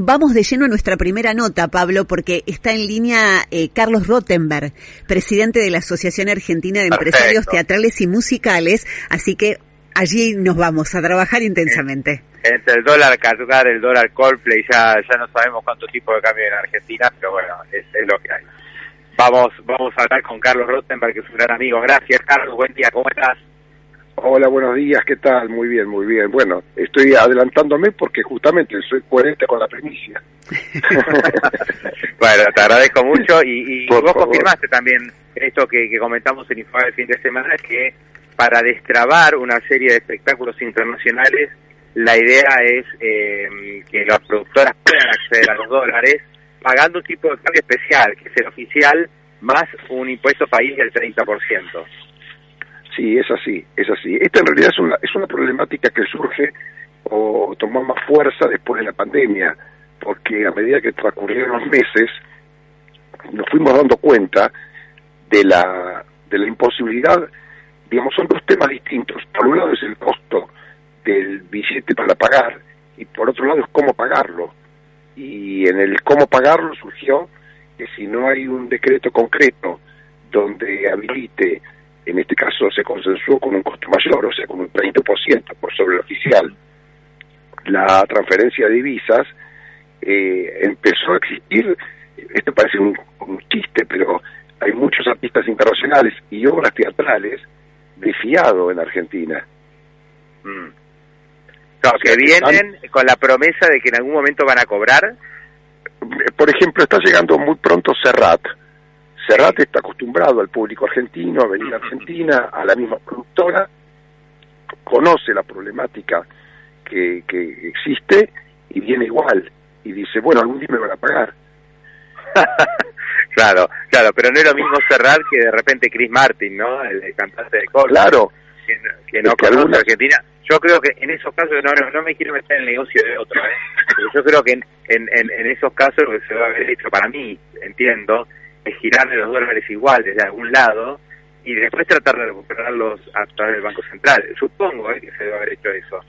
Vamos de lleno a nuestra primera nota, Pablo, porque está en línea eh, Carlos Rottenberg, presidente de la Asociación Argentina de Empresarios Teatrales y Musicales, así que allí nos vamos a trabajar intensamente. Entre el dólar cargar, el dólar Coldplay, ya, ya no sabemos cuánto tipo de cambio en Argentina, pero bueno, es, lo que hay. Vamos, vamos a hablar con Carlos Rottenberg, que es un gran amigo. Gracias, Carlos. Buen día, ¿cómo estás? Hola, buenos días, ¿qué tal? Muy bien, muy bien. Bueno, estoy adelantándome porque justamente soy coherente con la primicia. bueno, te agradezco mucho y, vos confirmaste también esto que, comentamos en Info el fin de semana, que para destrabar una serie de espectáculos internacionales, la idea es eh, que las productoras puedan acceder a los dólares pagando un tipo de cambio especial, que es el oficial, más un impuesto país del 30%. Sí, es así, es así. Esta en realidad es una, es una problemática que surge o tomó más fuerza después de la pandemia, porque a medida que transcurrieron los meses, nos fuimos dando cuenta de la, de la imposibilidad, digamos, son dos temas distintos. Por un lado es el costo del billete para pagar y por otro lado es cómo pagarlo. Y en el cómo pagarlo surgió que si no hay un decreto concreto donde habilite en este caso se consensuó con un costo mayor, o sea, con un 30% por sobre el oficial, la transferencia de divisas, eh, empezó a existir, esto parece un, chiste, pero hay muchos artistas internacionales y obras teatrales de fiado en Argentina. Mm. que vienen con la promesa de que en algún momento van a cobrar. Por ejemplo, está llegando muy pronto Serrat, Serrat está acostumbrado al público argentino, a venir a Argentina, a la misma productora, conoce la problemática que, que existe y viene igual y dice, bueno, algún día me van a pagar. claro, claro, pero no es lo mismo Serrat que de repente Chris Martin, ¿no? El, cantante de Col. Claro. Que, no conoce Argentina. Yo creo que en esos casos, no, no, me quiero meter en el negocio de otro, ¿eh? Pero yo creo que en, en, en, esos casos lo que se va a haber hecho para mí, entiendo, es girarle los dólares igual desde algún lado y después tratar de recuperarlos a través del Banco Central. Supongo eh, que se debe haber hecho eso.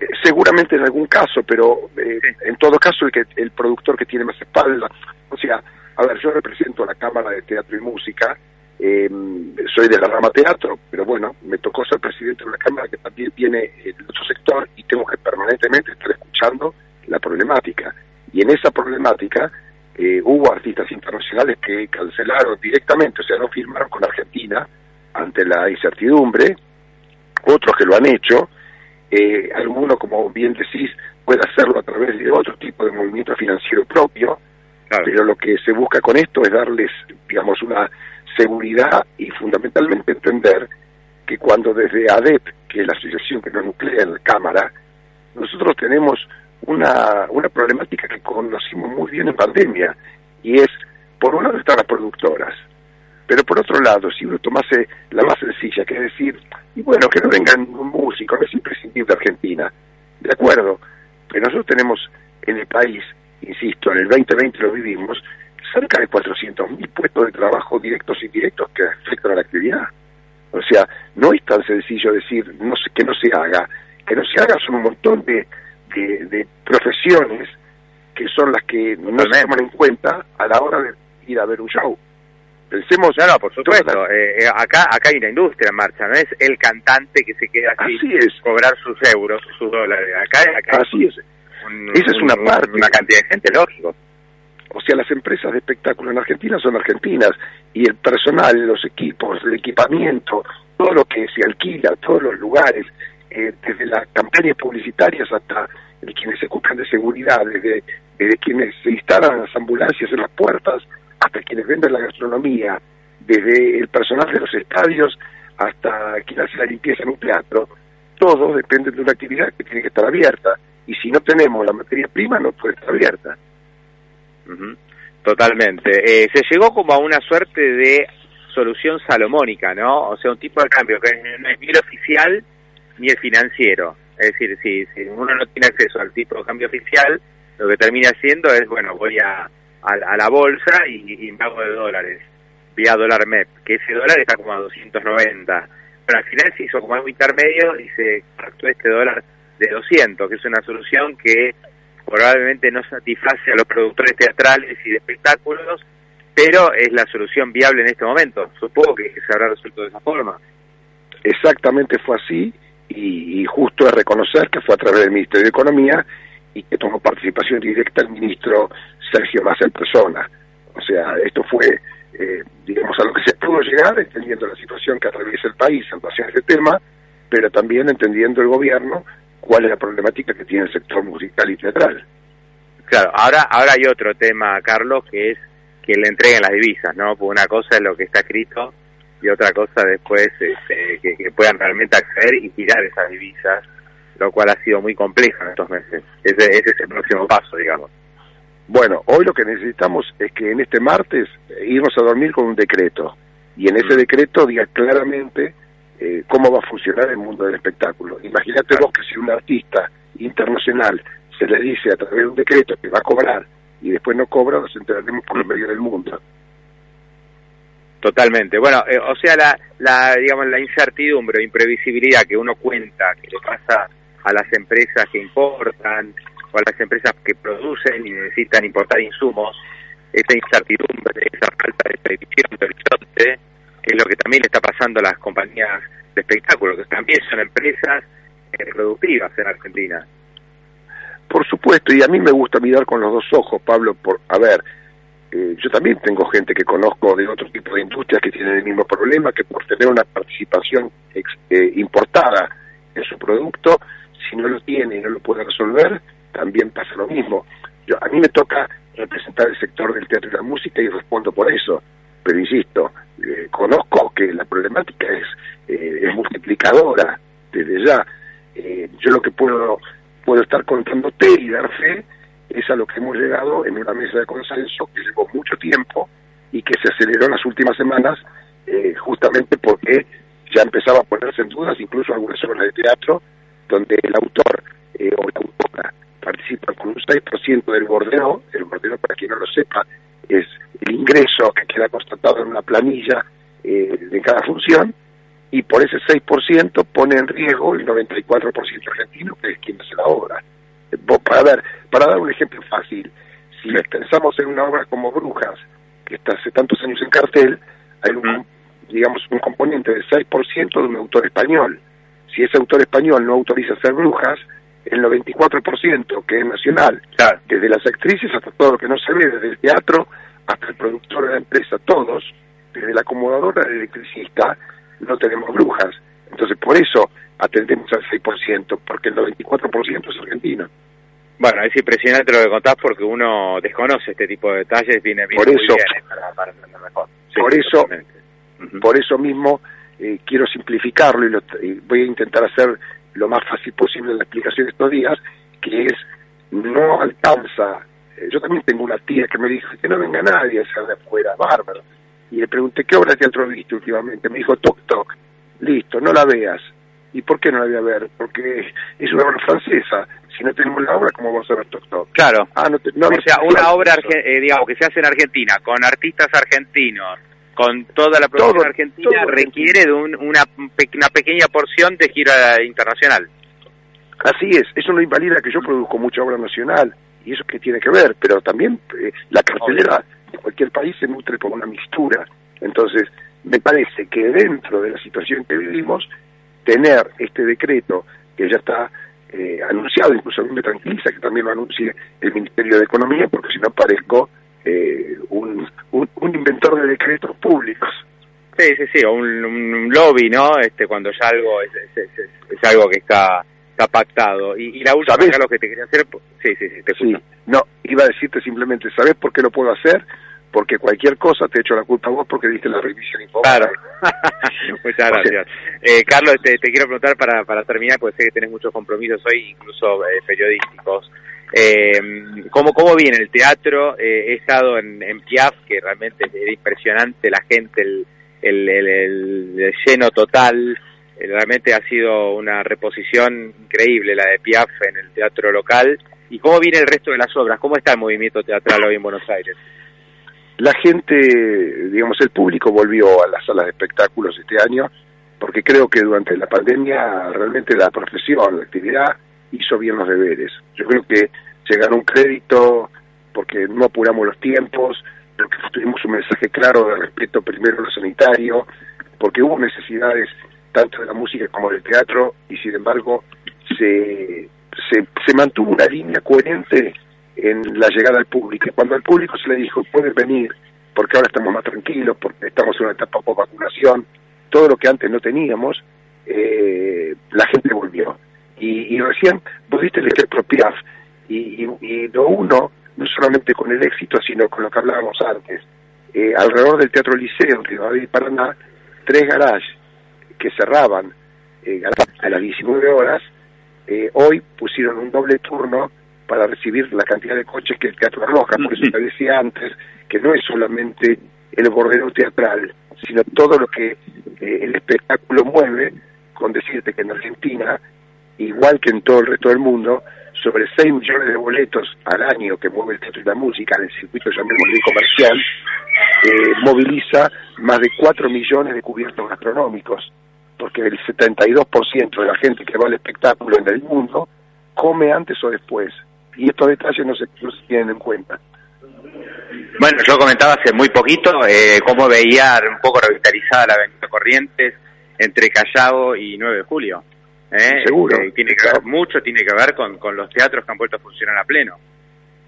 Eh, seguramente en algún caso, pero eh, en todo caso el, que, el productor que tiene más espalda, o sea, a ver, yo represento a la Cámara de Teatro y Música, soy de la rama teatro, pero bueno, me tocó ser presidente de una Cámara que también tiene el otro sector y tengo que permanentemente estar escuchando la problemática. Y en esa problemática eh, hubo artistas internacionales que cancelaron directamente, o sea, no firmaron con Argentina ante la incertidumbre, otros que lo han hecho, eh, alguno, como bien decís, puede hacerlo a través de otro tipo de movimiento financiero propio, pero lo que se busca con esto es darles, digamos, una seguridad y fundamentalmente entender que cuando desde ADEP, que es la asociación que nos nuclea en la Cámara, nosotros tenemos una, una problemática que conocimos muy bien en pandemia, por un lado están las productoras, pero por otro lado, si uno tomase la más sencilla, que es decir, y bueno, que no vengan un músico, no es imprescindible Argentina, de acuerdo, pero nosotros tenemos en el país, insisto, en el 2020 lo vivimos, cerca de 400.000 puestos de trabajo directos y indirectos que afectan a la actividad. O sea, no es tan sencillo decir no que no se haga, que no se haga son un montón de, de, profesiones que son las que no se toman en cuenta a la hora de ir a ver un show. Pensemos, no, por supuesto, eh, eh, acá acá hay una industria en marcha, no es el cantante que se queda así, es. cobrar sus euros, sus dólares, acá, acá así es. Esa es una parte. Una cantidad de gente, lógico. O sea, las empresas de espectáculo en Argentina son argentinas y el personal, los equipos, el equipamiento, todo lo que se alquila, todos los lugares, eh, desde las campañas publicitarias hasta quienes se ocupan de seguridad, desde, quienes se instalan las ambulancias en las puertas hasta quienes venden la gastronomía, desde el personal de los estadios hasta quien hace la limpieza en un teatro, todo depende de una actividad que tiene que estar abierta y si no tenemos la materia prima no puede estar abierta. Totalmente. Eh, se llegó como a una suerte de solución salomónica, ¿no? O sea, un tipo de cambio que no es ni el oficial ni el financiero. Es decir, si, si uno no tiene acceso al tipo de cambio oficial, lo que termina haciendo es, bueno, voy a, a, la bolsa y, y pago de dólares, vía dólar MEP, que ese dólar está como a 290. Pero al final se hizo como algo intermedio y se actuó este dólar de 200, que es una solución que probablemente no satisface a los productores teatrales y de espectáculos, pero es la solución viable en este momento. Supongo que se habrá resuelto de esa forma. Exactamente fue así y, justo es reconocer que fue a través del Ministerio de Economía y que tomó participación directa el ministro Sergio Massa en persona. O sea, esto fue, eh, digamos, a lo que se pudo llegar, entendiendo la situación que atraviesa el país en relación a este tema, pero también entendiendo el gobierno cuál es la problemática que tiene el sector musical y teatral. Claro, ahora, ahora hay otro tema, Carlos, que es que le entreguen las divisas, ¿no? Porque una cosa es lo que está escrito y otra cosa después este, que, puedan realmente acceder y tirar esas divisas, lo cual ha sido muy complejo en estos meses. Ese, ese es el próximo paso, digamos. Bueno, hoy lo que necesitamos es que en este martes eh, irnos a dormir con un decreto y en ese mm. decreto diga claramente eh, cómo va a funcionar el mundo del espectáculo. Imagínate vos que si un artista internacional se le dice a través de un decreto que va a cobrar y después no cobra, nos enteraremos por los medios del mundo. Totalmente. Bueno, eh, o sea, la, la, digamos, la incertidumbre, imprevisibilidad que uno cuenta que le pasa a las empresas que importan o a las empresas que producen y necesitan importar insumos, esa incertidumbre, esa falta de previsión de horizonte, es lo que también le está pasando a las compañías de espectáculos, que también son empresas eh, productivas en Argentina. Por supuesto, y a mí me gusta mirar con los dos ojos, Pablo, por, a ver, eh, yo también tengo gente que conozco de otro tipo de industrias que tienen el mismo problema, que por tener una participación eh, importada en su producto, si no lo tiene y no lo puede resolver, también pasa lo mismo. Yo, a mí me toca representar el sector del teatro y la música y respondo por eso, pero insisto, eh, conozco que la problemática es, es multiplicadora desde ya. yo lo que puedo, puedo estar contándote y dar fe es a lo que hemos llegado en una mesa de consenso que llevó mucho tiempo y que se aceleró en las últimas semanas eh, justamente porque ya empezaba a ponerse en dudas incluso algunas obras de teatro donde el autor eh, o la autora participan con un 6% del bordeo, el bordeo para quien no lo sepa es el ingreso que queda constatado en una planilla eh, de cada función y por ese 6% pone en riesgo el 94% argentino que es quien hace la obra para ver, para dar un ejemplo fácil, si pensamos en una obra como Brujas, que está hace tantos años en cartel, hay un, digamos, un componente del 6% de un autor español. Si ese autor español no autoriza hacer Brujas, el 94% que es nacional, desde las actrices hasta todo lo que no se ve, desde el teatro hasta el productor de la empresa, todos, desde la acomodadora al electricista, no tenemos brujas. Entonces, por eso atendemos al 6%, porque el 94% es argentino. Bueno, es impresionante lo que contás porque uno desconoce este tipo de detalles, viene bien, por eso, bien para, para entender mejor. por eso, por eso mismo eh, quiero simplificarlo y, lo, voy a intentar hacer lo más fácil posible la explicación de estos días, que es no alcanza. Eh, yo también tengo una tía que me dijo que no venga nadie a ser de afuera, bárbaro. Y le pregunté, ¿qué obra de teatro has visto últimamente? Me dijo, Toc Toc. Listo, no la veas. ¿Y por qué no la voy a ver? Porque es una obra francesa. Si no tenemos la obra, ¿cómo vamos a ver Toc Claro. Ah, no o sea, una obra, eh, digamos, que se hace en Argentina, con artistas argentinos, con toda la producción argentina, requiere de un, una, una pequeña porción de gira internacional. Así es. Eso no invalida que yo produzco mucha obra nacional. Y eso que tiene que ver. Pero también eh, la cartelera de cualquier país se nutre por una mixtura. Entonces, me parece que dentro de la situación que vivimos, tener este decreto que ya está eh, anunciado, incluso a mí me tranquiliza que también lo anuncie el Ministerio de Economía, porque si no parezco eh, un, un, inventor de decretos públicos. Sí, sí, sí, o un, lobby, ¿no? Este, cuando ya algo es, es, algo que está, está pactado. Y, la última, lo que te quería hacer, sí, sí, sí, te sí, no, iba a decirte simplemente, ¿sabes por qué lo puedo hacer? porque cualquier cosa te echo la culpa a vos porque diste la revisión Claro. Muchas gracias. Eh, Carlos, te, quiero preguntar para, para terminar, porque sé que tenés muchos compromisos hoy, incluso eh, periodísticos. Eh, ¿cómo, ¿Cómo viene el teatro? Eh, he estado en, Piaf, que realmente es impresionante, la gente, el, el, el, lleno total. Realmente ha sido una reposición increíble la de Piaf en el teatro local. ¿Y cómo viene el resto de las obras? ¿Cómo está el movimiento teatral hoy en Buenos Aires? La gente, digamos, el público volvió a las salas de espectáculos este año porque creo que durante la pandemia realmente la profesión, la actividad hizo bien los deberes. Yo creo que se ganó un crédito porque no apuramos los tiempos, porque tuvimos un mensaje claro de respeto primero a lo sanitario, porque hubo necesidades tanto de la música como del teatro y sin embargo se, se, mantuvo una línea coherente en la llegada al público. Cuando al público se le dijo, pueden venir, porque ahora estamos más tranquilos, porque estamos en una etapa por vacunación, todo lo que antes no teníamos, eh, la gente volvió. Y, y recién pudiste leer Piaf, y, y, y, lo uno, no solamente con el éxito, sino con lo que hablábamos antes. Eh, alrededor del Teatro Liceo, que va a Paraná, tres garages que cerraban eh, a las 19 horas, eh, hoy pusieron un doble turno para recibir la cantidad de coches que el Teatro Roja, por eso te decía antes que no es solamente el bordero teatral, sino todo lo que eh, el espectáculo mueve, con decirte que en Argentina, igual que en todo el resto del mundo, sobre 6 millones de boletos al año que mueve el teatro y la música en el circuito llamémosle comercial, eh, moviliza más de 4 millones de cubiertos gastronómicos, porque el 72% de la gente que va al espectáculo en el mundo come antes o después, y estos detalles no se, no se tienen en cuenta. Bueno, yo comentaba hace muy poquito eh, cómo veía un poco revitalizada la Avenida Corrientes entre Callao y 9 de Julio. ¿Eh? Seguro. Eh, tiene que ver, mucho tiene que ver con, con los teatros que han vuelto a funcionar a pleno.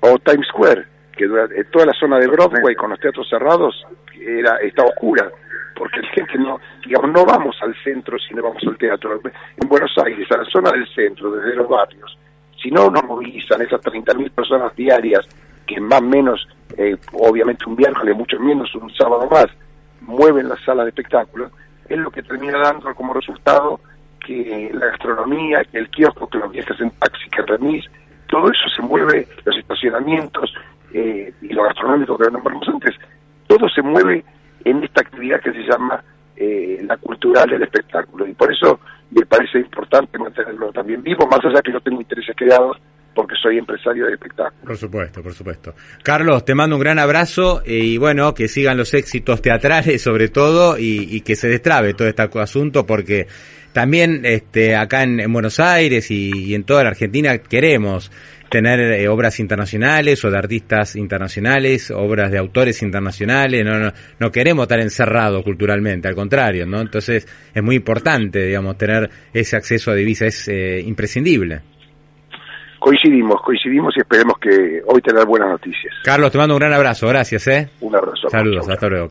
O Times Square, que durante, toda la zona de Broadway con los teatros cerrados era está oscura, porque la gente no, digamos, no vamos al centro si no vamos al teatro. En Buenos Aires, a la zona del centro, desde los barrios, si no nos movilizan esas 30.000 personas diarias, que más o menos, eh, obviamente un miércoles, mucho menos un sábado más, mueven las salas de espectáculos, es lo que termina dando como resultado que la gastronomía, el kiosco, que los viajes en taxi, que remis, todo eso se mueve, los estacionamientos eh, y lo gastronómico que nombramos antes, todo se mueve en esta actividad que se llama eh, la cultural del espectáculo. Y por eso me parece importante mantenerlo también vivo, más allá que no tengo intereses creados, porque soy empresario de espectáculo. Por supuesto, por supuesto. Carlos, te mando un gran abrazo y bueno, que sigan los éxitos teatrales sobre todo y, y que se destrabe todo este asunto porque también este, acá en, en Buenos Aires y, y, en toda la Argentina queremos tener eh, obras internacionales o de artistas internacionales, obras de autores internacionales, no, no, no queremos estar encerrados culturalmente, al contrario, ¿no? Entonces es muy importante, digamos, tener ese acceso a divisas, es eh, imprescindible. Coincidimos, coincidimos y esperemos que hoy tener buenas noticias. Carlos, te mando un gran abrazo, gracias, ¿eh? Un abrazo. Saludos, hasta luego.